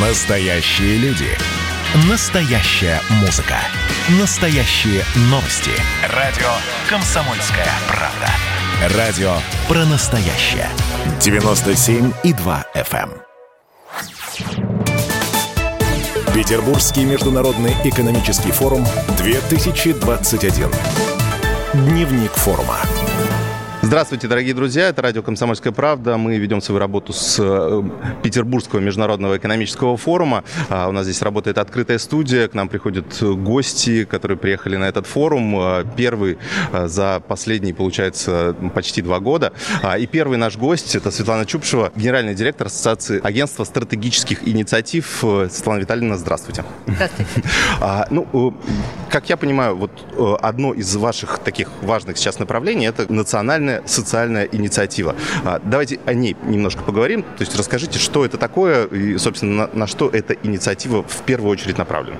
Настоящие люди. Настоящая музыка. Настоящие новости. Радио «Комсомольская правда». Радио про настоящее. 97,2 FM. эм. Петербургский международный экономический форум 2021. Дневник форума. Здравствуйте, дорогие друзья. Это радио «Комсомольская правда». Мы ведем свою работу с э, Петербургского международного экономического форума. А, У нас здесь работает открытая студия. К нам приходят гости, которые приехали на этот форум. А, Первый а, за последние, получается, почти два года. И первый наш гость – это Светлана Чупшева, генеральный директор Ассоциации агентства стратегических инициатив. Светлана Витальевна, здравствуйте. Здравствуйте. Ну, э, как я понимаю, вот э, одно из ваших таких важных сейчас направлений – это национальная социальная инициатива. А, Давайте о ней немножко поговорим. То есть расскажите, что это такое и, собственно, на, на что эта инициатива в первую очередь направлена.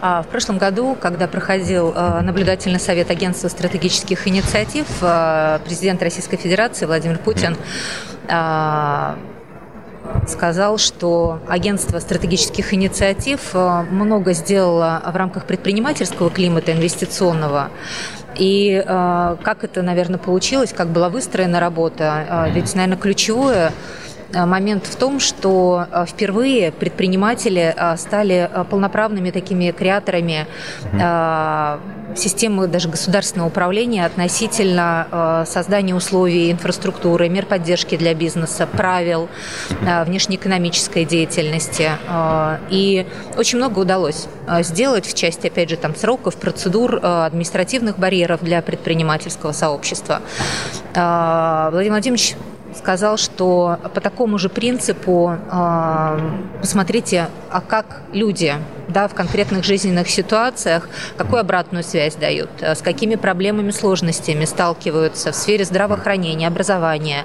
А, В прошлом году, когда проходил э, наблюдательный совет агентства стратегических инициатив, президент Российской Федерации Владимир Путин а, сказал, что агентство стратегических инициатив много сделало в рамках предпринимательского климата инвестиционного. И э, как это, наверное, получилось, как была выстроена работа, э, ведь, наверное, ключевое э, момент в том, что э, впервые предприниматели стали полноправными такими креаторами э, системы даже государственного управления относительно э, создания условий инфраструктуры, мер поддержки для бизнеса, правил э, внешнеэкономической деятельности. Э, И очень много удалось сделать в части, опять же, там, сроков, процедур, административных барьеров для предпринимательского сообщества. Владимир Владимирович сказал, что по такому же принципу э, посмотрите, а как люди да, в конкретных жизненных ситуациях, какую обратную связь дают, э, с какими проблемами, сложностями сталкиваются в сфере здравоохранения, образования,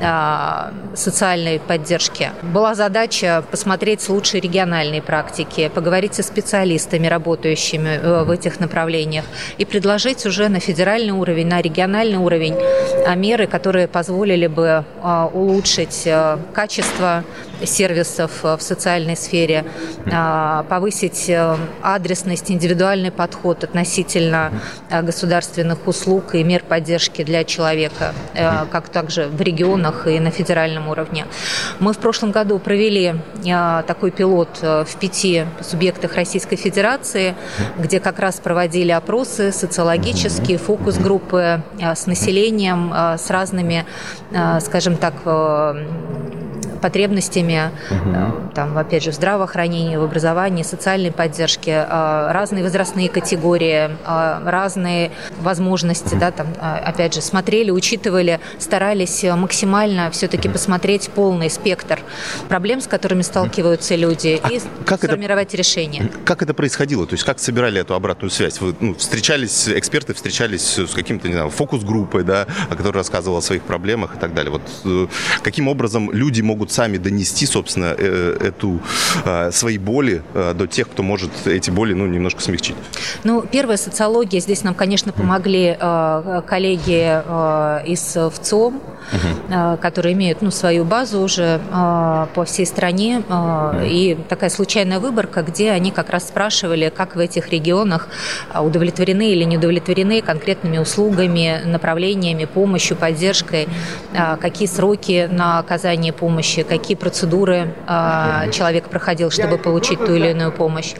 э, социальной поддержки. Была задача посмотреть лучшие региональные практики, поговорить со специалистами, работающими э, в этих направлениях, и предложить уже на федеральный уровень, на региональный уровень э, меры, которые позволили бы улучшить э, качество сервисов э, в социальной сфере, э, повысить э, адресность, индивидуальный подход относительно э, государственных услуг и мер поддержки для человека, как также в регионах и на федеральном уровне. Мы в прошлом году провели такой пилот в пяти субъектах Российской Федерации, где как раз проводили опросы социологические, фокус-группы с населением, с разными, скажем так, потребностями, э, там, опять же, в здравоохранении, в образовании, социальной поддержке, э, разные возрастные категории, э, разные возможности, да, там, опять же, смотрели, учитывали, старались максимально все-таки посмотреть полный спектр проблем, с которыми сталкиваются люди, А и как это- сформировать решение. Как это происходило? То есть как собирали эту обратную связь? Вы ну, встречались, эксперты встречались с каким-то, не знаю, фокус-группой, да, которая рассказывала о своих проблемах и так далее. Вот каким образом люди могут сами донести, собственно, э, эту э, свои боли э, до тех, кто может эти боли, ну, немножко смягчить? Ну, первая социология. Здесь нам, конечно, помогли коллеги из ВЦИОМ, э, которые имеют ну, свою базу уже по всей стране. И такая случайная выборка, где они как раз спрашивали, как в этих регионах удовлетворены или не удовлетворены конкретными услугами, направлениями, помощью, поддержкой, какие сроки на оказание помощи, какие процедуры э, человек проходил, чтобы получить ту или иную помощь.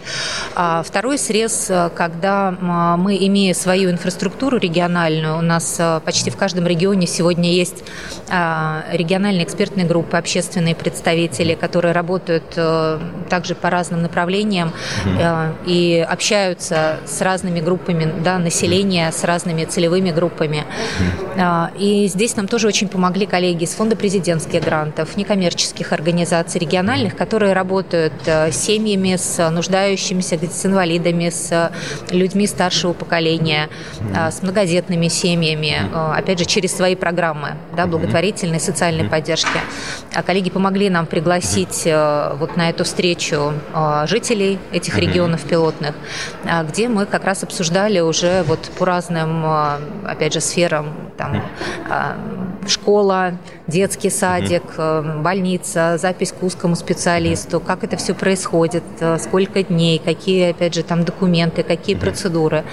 А Второй срез, э, когда мы, имея свою инфраструктуру региональную, у нас э, почти в каждом регионе сегодня есть а, региональные экспертные группы, общественные представители, которые работают э, также по разным направлениям э, и общаются с разными группами да, населения, с разными целевыми группами. А, И здесь нам тоже очень помогли коллеги из Фонда президентских грантов, некоммерческих организаций региональных, которые работают э, с семьями, с нуждающимися, с инвалидами, с людьми старшего поколения, э, с многодетными семьями, э, опять же, через свои программы да, благотворительной социальной поддержки. А коллеги помогли нам пригласить э, вот на эту встречу э, жителей этих регионов пилотных, где мы как раз обсуждали уже вот по разным, э, опять же, сферам, там, школа, детский садик, э, больница, запись к узкому специалисту, как это все происходит, э, сколько дней, какие, опять же, там документы, какие процедуры.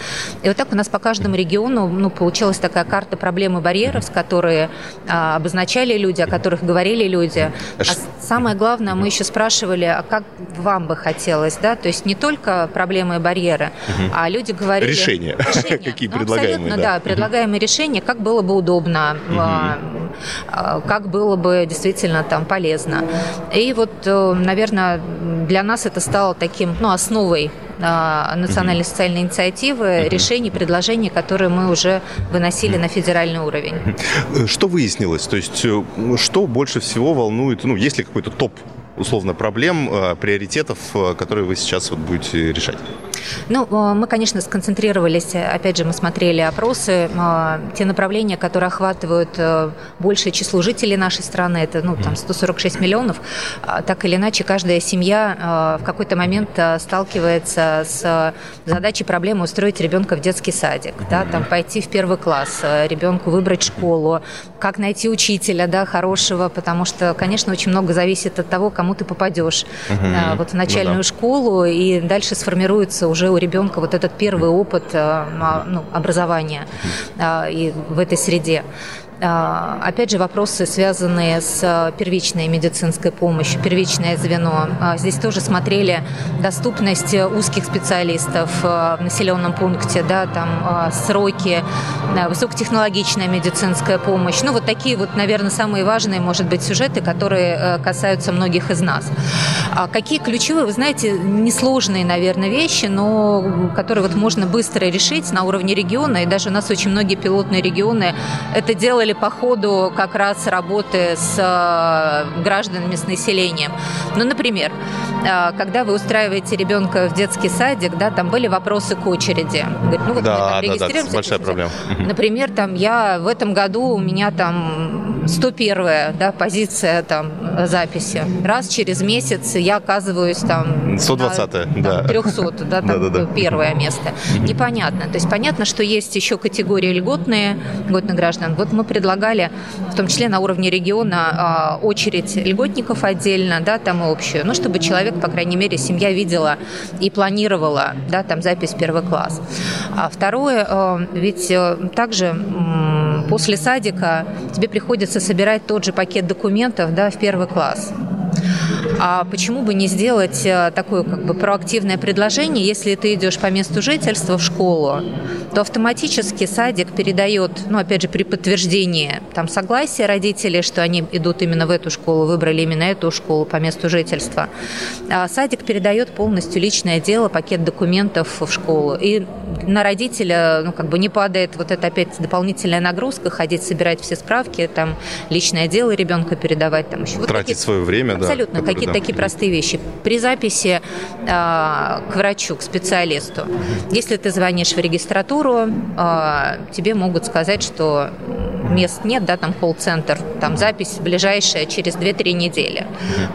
И вот так у нас по каждому региону ну, получилась такая карта проблем и барьеров, с которые а, обозначали люди, о которых говорили люди. А самое главное, мы еще спрашивали, а как вам бы хотелось, да, то есть не только проблемы и барьеры, а люди говорили... Решения, решения. какие ну, предлагаемые. Да, да предлагаемые решения, как было бы удобно, угу. как было бы действительно там полезно. И вот, э, наверное, для нас это стало таким, ну, основой а, национальной социальной инициативы, решений, предложений, которые мы уже выносили на федеральный уровень. Что выяснилось? То есть, э, что больше всего волнует, ну, есть ли какой-то топ условно проблем, э, приоритетов, э, которые вы сейчас вот будете решать? Ну, э, мы, конечно, сконцентрировались, опять же, мы смотрели опросы, те направления, которые охватывают большее число жителей нашей страны, это, ну, там, 146 миллионов, а, так или иначе, каждая семья в какой-то момент сталкивается с задачей проблемы устроить ребенка в детский садик, да, там, пойти в первый класс, ребенку выбрать школу, как найти учителя, да, хорошего, потому что, конечно, очень много зависит от того, кому ты попадешь угу. вот в начальную ну, да. школу, и дальше сформируется уже у ребенка вот этот первый опыт а, ну, образования и в этой среде. А, опять же, вопросы, связанные с первичной медицинской помощью, первичное звено. А, здесь тоже смотрели доступность узких специалистов а, в населенном пункте, да, там сроки, высокотехнологичная медицинская помощь. Ну, вот такие вот, наверное, самые важные, может быть, сюжеты, которые касаются многих из нас. Какие ключевые, вы знаете, несложные, наверное, вещи, но которые вот можно быстро решить на уровне региона, и даже у нас очень многие пилотные регионы это делали по ходу как раз работы с э, гражданами, с населением. Ну, например, э, когда вы устраиваете ребенка в детский садик, да, там были вопросы к очереди. Говорит, ну, вот да, мы там да, да, большая проблема. Например, там я в этом году у меня там 101 да, позиция там записи. Раз через месяц я оказываюсь там 120 на, да. 300, да, там да, да, первое место. Непонятно. То есть понятно, что есть еще категории льготные, льготных граждан. Вот мы предлагали, в том числе на уровне региона, а, очередь льготников отдельно, да, там и общую, ну, чтобы человек, по крайней мере, семья видела и планировала, да, там запись первый класс. А второе, а, ведь э, также после садика тебе приходится собирать тот же пакет документов, да, в первый класс. А почему бы не сделать э, такое как бы проактивное предложение, если ты идешь по месту жительства в школу, то автоматически садик передает, ну, опять же, при подтверждении там согласия родителей, что они идут именно в эту школу, выбрали именно эту школу по месту жительства, а садик передает полностью личное дело, пакет документов в школу. И на родителя, ну, как бы не падает вот эта опять дополнительная нагрузка, ходить собирать все справки, там, личное дело ребенка передавать, там еще. Вот Тратить такие, свое время, абсолютно, да. какие-то да. такие простые вещи. При записи э, к врачу, к специалисту, если ты звонишь в регистратуру, э, тебе могут сказать, что мест нет, да, там колл-центр, там запись ближайшая через 2-3 недели.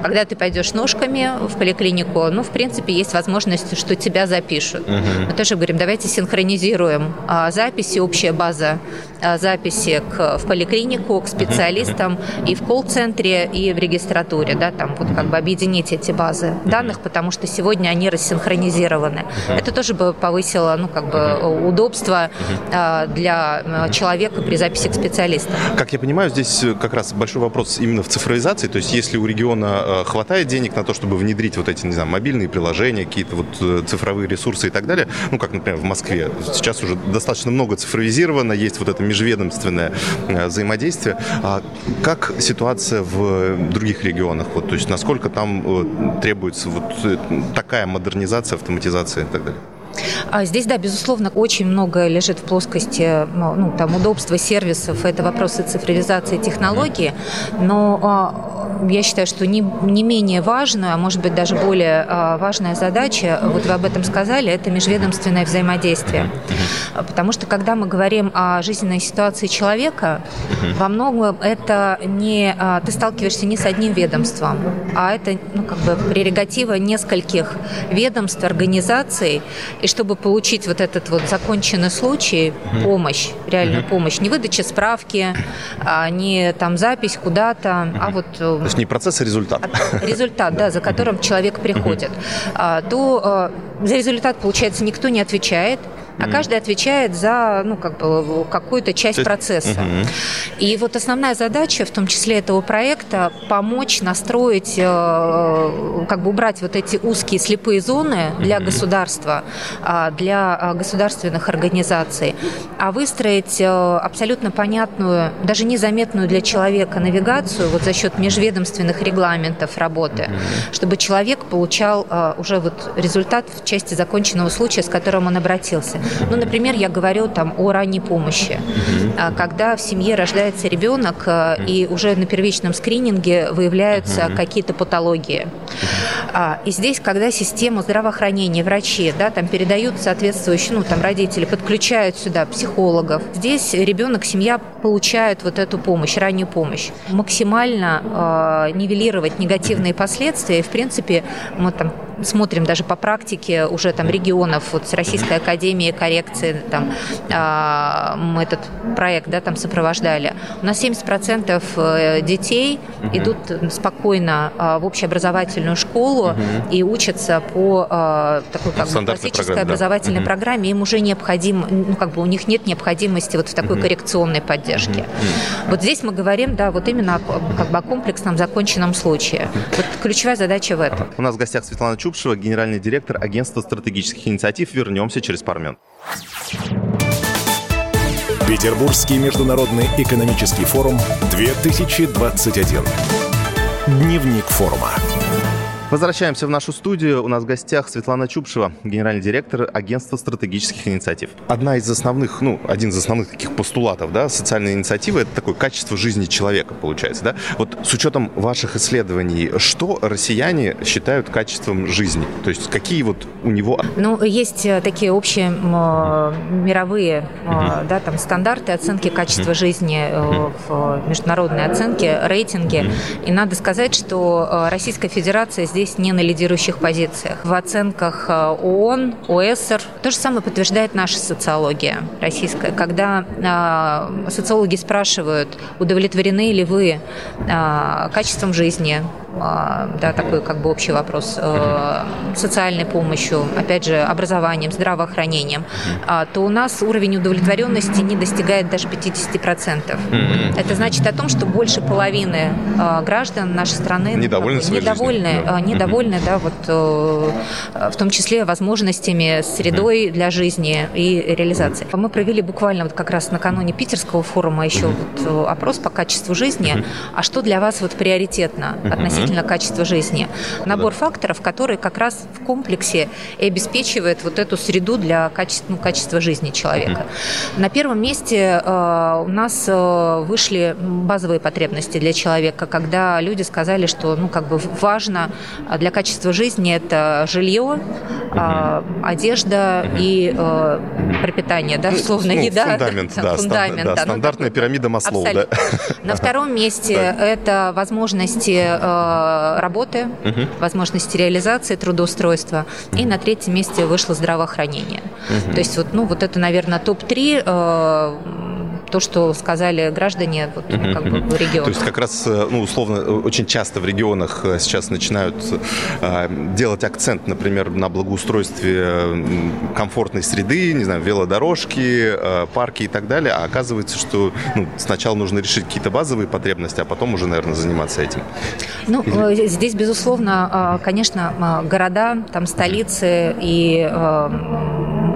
Когда ты пойдешь ножками в поликлинику, ну, в принципе, есть возможность, что тебя запишут. Мы тоже говорим, давайте синхронизируем а, записи, общая база а, записи к, в поликлинику, к специалистам и в колл-центре, и в регистратуре, да, там вот как бы объединить эти базы данных, потому что сегодня они рассинхронизированы. Это тоже бы повысило, ну, как бы удобство а, для человека при записи к специалистам. Как я понимаю, здесь как раз большой вопрос именно в цифровизации, то есть если у региона хватает денег на то, чтобы внедрить вот эти, не знаю, мобильные приложения, какие-то вот э, цифровые ресурсы и так далее, ну, как, например, в Москве, сейчас уже достаточно много цифровизировано, есть вот это межведомственное э, взаимодействие. А как ситуация в других регионах? Вот, то есть насколько там э, требуется вот такая модернизация, автоматизация и так далее? А здесь, да, безусловно, очень много лежит в плоскости ну, ну там, удобства сервисов, это вопросы цифровизации технологии, но а, я считаю, что не, не менее важная, а может быть даже более а, важная задача, вот вы об этом сказали, это межведомственное взаимодействие. Потому что когда мы говорим о жизненной ситуации человека, во многом это не ты сталкиваешься не с одним ведомством, а это ну, как бы прерогатива нескольких ведомств, организаций, и чтобы получить вот этот вот законченный случай, помощь, реальную помощь, не выдача справки, а не там запись куда-то, а вот... Э, есть не процесс, а результат. Результат, да, за которым человек приходит. А, то за результат, получается, никто не отвечает, а каждый отвечает за ну, как бы, какую-то часть процесса. И вот основная задача, в том числе этого проекта, помочь настроить, э, как бы убрать вот эти узкие слепые зоны для государства, а, для а, государственных организаций, а выстроить э, абсолютно понятную, даже незаметную для человека навигацию вот за счет межведомственных регламентов работы, чтобы человек получал э, уже вот результат в части законченного случая, с которым он обратился. Ну, например, я говорю там о ранней помощи. А, когда в семье рождается ребенок, а, и уже на первичном скрининге выявляются какие-то патологии. А, и здесь, когда систему здравоохранения, врачи, да, там передают соответствующие, ну, там родители подключают сюда психологов, здесь ребенок, семья получают вот эту помощь, раннюю помощь. Максимально нивелировать негативные последствия. И, в принципе, мы там смотрим даже по практике уже там регионов, вот с Российской Академией коррекции, там, э, мы этот проект, да, там сопровождали. У нас 70% э, детей угу. идут спокойно э, в общеобразовательную школу угу. и учатся по э, такой как бы классической программе, образовательной да. программе. Им уже необходим, ну, как бы у них нет необходимости вот в такой угу. коррекционной поддержке. Угу. Вот здесь мы говорим, да, вот именно о, как бы о комплексном законченном случае. Вот ключевая задача в этом. У нас в гостях Светлана Чуб Чупшева, генеральный директор Агентства стратегических инициатив. Вернемся через пару минут. Петербургский международный экономический форум 2021. Дневник форума. Возвращаемся в нашу студию. У нас в гостях Светлана Чупшева, генеральный директор Агентства стратегических инициатив. Одна из основных, ну, один из основных таких постулатов, да, социальной инициативы – это такое качество жизни человека, получается, да? Вот с учетом ваших исследований, что россияне считают качеством жизни? То есть какие вот у него… Ну, есть э, такие общие мировые, uh да, там, стандарты оценки качества жизни в международной оценке, рейтинге. И надо сказать, что Российская Федерация здесь здесь не на лидирующих позициях. В оценках э, ООН, ОСР то же самое подтверждает наша социология российская. Когда э, социологи спрашивают, удовлетворены ли вы э, качеством жизни, да, такой как бы общий вопрос, э, социальной помощью, опять же, образованием, здравоохранением, а, то у нас уровень удовлетворенности не достигает даже 50%. Это значит о том, что больше половины а, граждан нашей страны недовольны, бы, недовольны, да. недовольны да, вот, э, в том числе возможностями, средой для жизни и реализации. Мы провели буквально вот как раз накануне питерского форума еще вот э, опрос по качеству жизни. А что для вас вот приоритетно относительно относительно качества жизни. Набор факторов, который как раз в комплексе и обеспечивает вот эту среду для качества, ну, качества жизни человека. На первом месте э, у нас э, вышли базовые потребности для человека, когда люди сказали, что ну, как бы важно для качества жизни это жилье, э, одежда и э, пропитание, да, условно, ну, еда. Фундамент, да, фундамент, да, да, стандартная ну, пирамида Маслоу. Да. На втором месте это возможности Э, работы, угу. возможности реализации, трудоустройства. И на третьем месте вышло здравоохранение. Угу. То есть вот, ну, вот это, наверное, топ-3 то, что сказали граждане вот, ну, как бы в регионах. То есть как раз, ну, условно, очень часто в регионах э, сейчас начинают э, делать акцент, например, на благоустройстве комфортной среды, не знаю, велодорожки, э, парки и так далее, а оказывается, что ну, сначала нужно решить какие-то базовые потребности, а потом уже, наверное, заниматься этим. Ну, Или... здесь, безусловно, конечно, города, там столицы и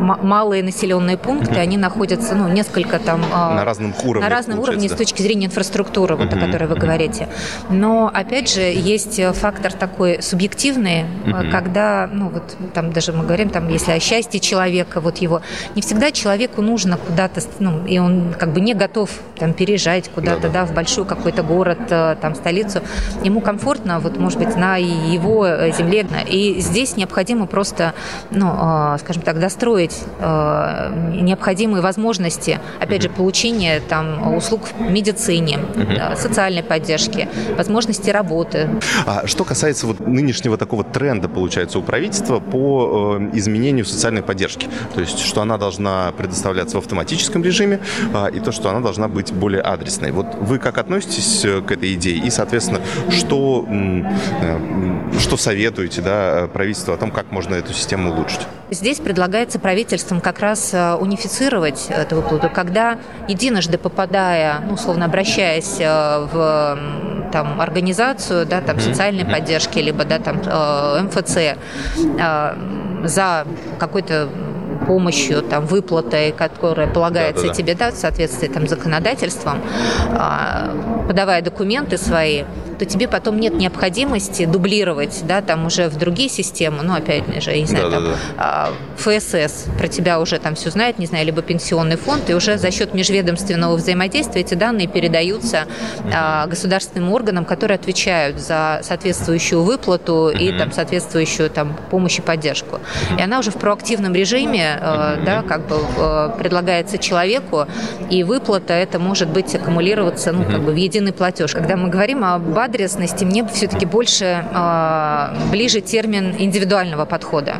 малые населенные пункты, они находятся, ну, несколько там... А, на разном уровне. На разном уровне да. с точки зрения инфраструктуры, вот, о которой вы говорите. Но, опять же, есть фактор такой субъективный, когда, ну, вот там даже мы говорим, там, если о счастье человека, вот его, не всегда человеку нужно куда-то, ну, и он как бы не готов там переезжать куда-то, да, да. да в большой какой-то город, э, там, столицу. Ему комфортно, вот, может быть, на его земле. И здесь необходимо просто, ну, э, скажем так, достроить создать э, необходимые возможности, опять же, получения там услуг в медицине, э, социальной поддержки, возможности работы. А что касается вот нынешнего такого тренда, получается, у правительства по э, изменению социальной поддержки, то есть, что она должна предоставляться в автоматическом режиме, э, и то, что она должна быть более адресной. Вот вы как относитесь э, к этой идее? И, соответственно, что, э, что советуете да, правительству о том, как можно эту систему улучшить? Здесь предлагается правительством как раз э, унифицировать эту выплату, когда единожды попадая, ну, условно обращаясь э, в там, организацию да, там, социальной поддержки, либо да, там, э, МФЦ за какой-то помощью, там, выплатой, которая полагается да, да, да. тебе да, в соответствии там, законодательством, а, подавая документы свои, то тебе потом нет необходимости дублировать, да, там уже в другие системы, ну, опять же, я не знаю, да, там, да, да. ФСС про тебя уже там все знает, не знаю, либо пенсионный фонд, и уже за счет межведомственного взаимодействия эти данные передаются а, государственным органам, которые отвечают за соответствующую выплату и там соответствующую там помощь и поддержку. И она уже в проактивном режиме, э, да, как бы э, предлагается человеку, и выплата это может быть аккумулироваться, ну, как бы в единый платеж. Когда мы говорим об адресности, мне все-таки больше э, ближе термин индивидуального подхода.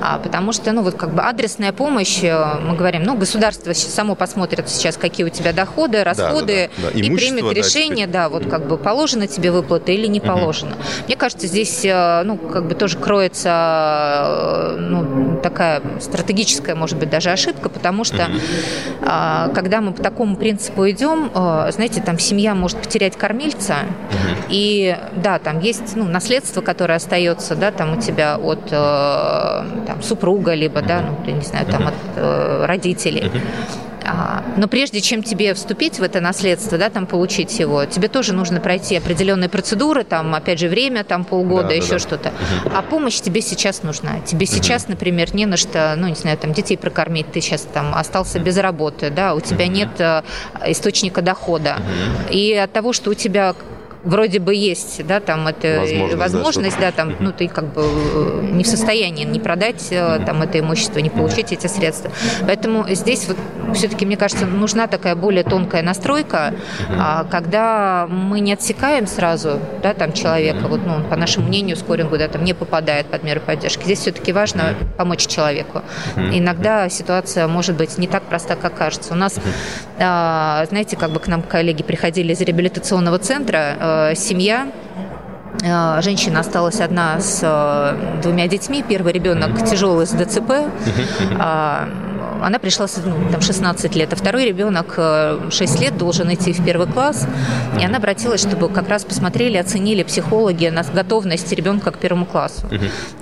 А, потому что, ну, вот как бы адресная помощь, мы говорим, ну, государство само посмотрит сейчас, какие у тебя доходы, расходы, да, да, да. Да. и примет решение, да, вот как бы положено тебе выплата или не положено. Угу. Мне кажется, здесь, ну, как бы тоже кроется, ну, такая стратегическая, может быть, даже ошибка, потому что угу. когда мы по такому принципу идем, знаете, там семья может потерять кормильца, и да, там есть ну, наследство, которое остается, да, там у тебя от э, там, супруга, либо, да, ну, не знаю, там от э, родителей. А, но прежде чем тебе вступить в это наследство, да, там получить его, тебе тоже нужно пройти определенные процедуры, там, опять же, время, там, полгода, да, еще да, что-то. Угу. А помощь тебе сейчас нужна. Тебе угу. сейчас, например, не на что, ну, не знаю, там, детей прокормить, ты сейчас там остался без работы, да, у тебя угу. нет э, источника дохода. Угу. И от того, что у тебя вроде бы есть, да, там это возможность, возможность да, да, там, ну, ты как бы э, не в состоянии не продать э, там это имущество, не получить эти средства. Поэтому здесь вот все-таки, мне кажется, нужна такая более тонкая настройка, а, когда мы не отсекаем сразу, да, там человека, вот, ну, по нашему мнению, скорингу, да, там не попадает под меры поддержки. Здесь все-таки важно помочь человеку. Иногда ситуация может быть не так проста, как кажется. У нас, а, знаете, как бы к нам коллеги приходили из реабилитационного центра, э, Э, семья. Э, Женщина осталась одна с э, двумя детьми. Первый ребенок тяжелый с ДЦП она пришла ну, там 16 лет, а второй ребенок 6 э, лет должен идти в первый класс, и она обратилась, чтобы как раз посмотрели, оценили психологи на готовность ребенка к первому классу.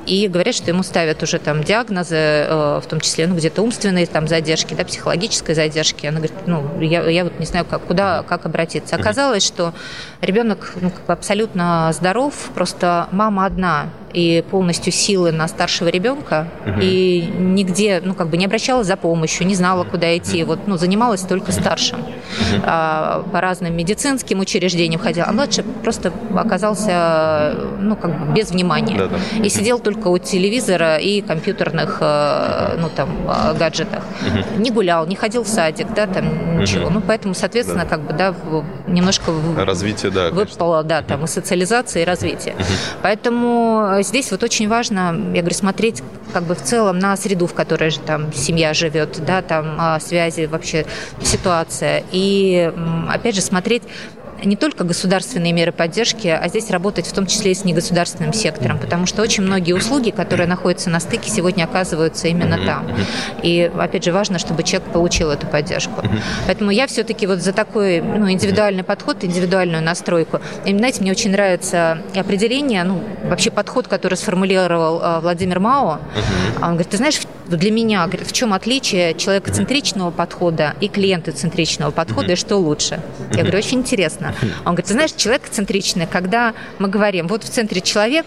И говорят, что ему ставят уже там диагнозы, э, в том числе ну, где-то умственные там задержки, да, психологической задержки. Она говорит, ну, я, я вот не знаю, как, куда, как обратиться. Оказалось, что ребенок ну, как бы абсолютно здоров, просто мама одна и полностью силы на старшего ребенка, угу. и нигде, ну, как бы не обращалась за помощью, не знала, куда идти, вот, ну, занималась только старшим. А, по разным медицинским учреждениям ходила, а младший просто оказался, ну, как бы без внимания. Да, да. И сидел только у телевизора и компьютерных, э, ну, там, э, гаджетах. Угу. Не гулял, не ходил в садик, да, там, ничего. Угу. Ну, поэтому, соответственно, да. как бы, да, немножко... Развитие, да, Выпало, да, там, и социализация, и развитие. Угу. Поэтому здесь вот очень важно, я говорю, смотреть как бы в целом на среду, в которой же там семья живет, да, там а, связи, вообще ситуация. И опять же смотреть не только государственные меры поддержки, а здесь работать в том числе и с негосударственным сектором, потому что очень многие услуги, которые находятся на стыке, сегодня оказываются именно там. И, опять же, важно, чтобы человек получил эту поддержку. Поэтому я все-таки вот за такой ну, индивидуальный подход, индивидуальную настройку. И, знаете, мне очень нравится определение, ну, вообще подход, который сформулировал э, Владимир Мао. Он говорит, ты знаешь, для меня, говорит, в чем отличие человекоцентричного подхода и клиентоцентричного подхода, и что лучше? Я говорю, очень интересно. Он говорит, ты знаешь, человек центричный, когда мы говорим, вот в центре человек,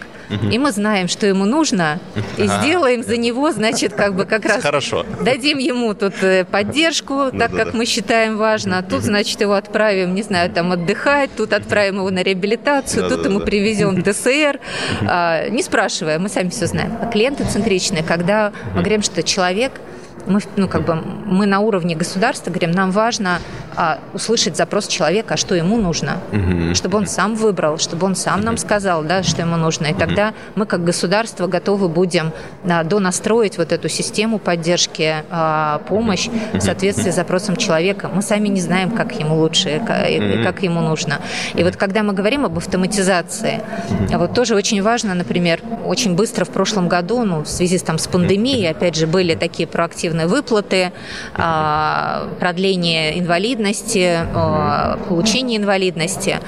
и мы знаем, что ему нужно, и сделаем за него, значит, как бы как раз... Хорошо. Дадим ему тут э, поддержку, так как мы считаем важно, а тут, значит, его отправим, не знаю, там отдыхать, тут отправим его на реабилитацию, тут ему привезем ДСР, а, не спрашивая, мы сами все знаем. А клиенты центричные, когда мы говорим, что человек – мы, ну, как бы, мы на уровне государства говорим, нам важно а, услышать запрос человека, а что ему нужно, угу. чтобы он сам выбрал, чтобы он сам нам сказал, да, что ему нужно. И тогда мы как государство готовы будем а, донастроить вот эту систему поддержки, а, помощь в соответствии с запросом человека. Мы сами не знаем, как ему лучше, как, как ему нужно. И вот когда мы говорим об автоматизации, вот тоже очень важно, например, очень быстро в прошлом году, ну, в связи с, там, с пандемией, опять же, были такие проактивные выплаты, а, продление инвалидности, а, получение инвалидности.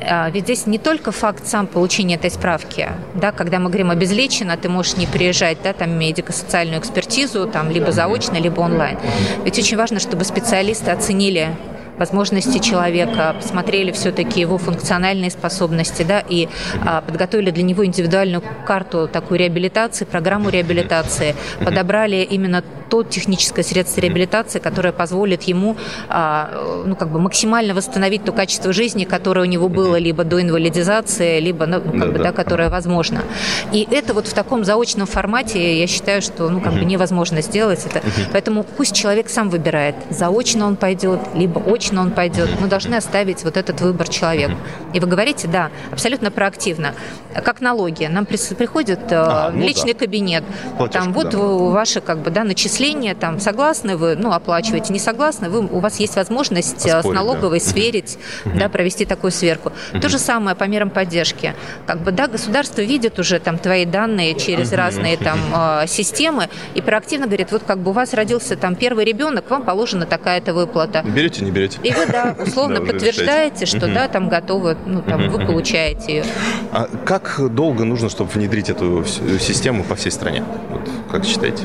А, ведь здесь не только факт сам получения этой справки, да, когда мы говорим обезлечено, ты можешь не приезжать, да, там медико-социальную экспертизу, там либо заочно, либо онлайн. Ведь очень важно, чтобы специалисты оценили возможности человека, посмотрели все-таки его функциональные способности, да, и а, подготовили для него индивидуальную карту такую реабилитации, программу реабилитации, подобрали именно то техническое средство реабилитации, которое позволит ему а, ну, как бы максимально восстановить то качество жизни, которое у него было либо до инвалидизации, либо ну, как да, бы, да. Да, которое возможно. И это вот в таком заочном формате, я считаю, что ну, как бы невозможно сделать это. Поэтому пусть человек сам выбирает, заочно он пойдет, либо очно он пойдет. Мы должны оставить вот этот выбор человеку. И вы говорите, да, абсолютно проактивно. Как налоги. Нам приходит э, а, ну личный да. кабинет, Платежка, там вот да. ваши как бы, да, начисления начисления, там, согласны вы, ну, оплачиваете, не согласны, вы, у вас есть возможность Поспорить, с налоговой да. сверить, да, провести такую сверку. То же самое по мерам поддержки. Как бы, да, государство видит уже там твои данные через разные там а, системы и проактивно говорит, вот как бы у вас родился там первый ребенок, вам положена такая-то выплата. Берете, не берете? И вы, да, условно подтверждаете, что, да, там готовы, ну, там, вы получаете ее. А как долго нужно, чтобы внедрить эту систему по всей стране? Вот, как считаете?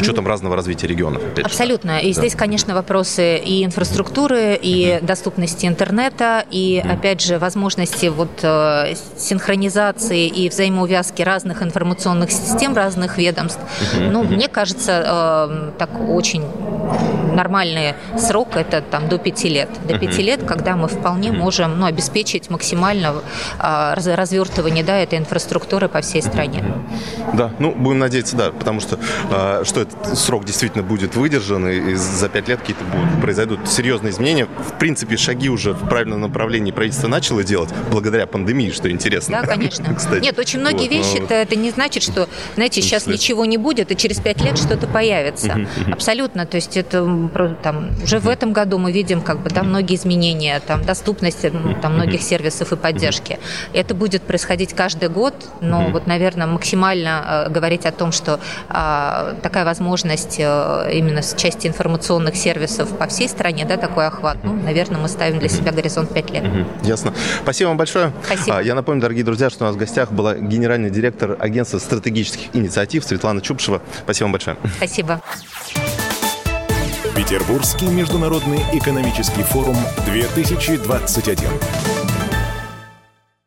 учетом разного развития регионов. Абсолютно. И да. здесь, конечно, вопросы и инфраструктуры, и угу. доступности интернета, и, угу. опять же, возможности вот э, синхронизации и взаимоувязки разных информационных систем, разных ведомств. Угу. Ну, мне кажется, э, так очень нормальный срок это там до пяти лет. До пяти лет, когда мы вполне можем ну, обеспечить максимально а, развертывание да, этой инфраструктуры по всей стране. Да, ну будем надеяться, да, потому что а, что этот срок действительно будет выдержан, и за пять лет какие-то будут, произойдут серьезные изменения. В принципе, шаги уже в правильном направлении правительство начало делать благодаря пандемии, что интересно. Да, конечно. Кстати. Нет, очень многие вот, вещи, это, это не значит, что, знаете, сейчас ничего не будет, и через пять лет что-то появится. Абсолютно. То есть это там, уже в этом году мы видим как бы, да, многие изменения, там, доступности ну, там, многих сервисов и поддержки. Это будет происходить каждый год, но вот, наверное, максимально э, говорить о том, что э, такая возможность э, именно с части информационных сервисов по всей стране, да, такой охват, ну, наверное, мы ставим для себя горизонт 5 лет. Ясно. Спасибо вам большое. Спасибо. А, я напомню, дорогие друзья, что у нас в гостях была генеральный директор агентства стратегических инициатив Светлана Чупшева. Спасибо вам большое. Спасибо. Петербургский международный экономический форум 2021.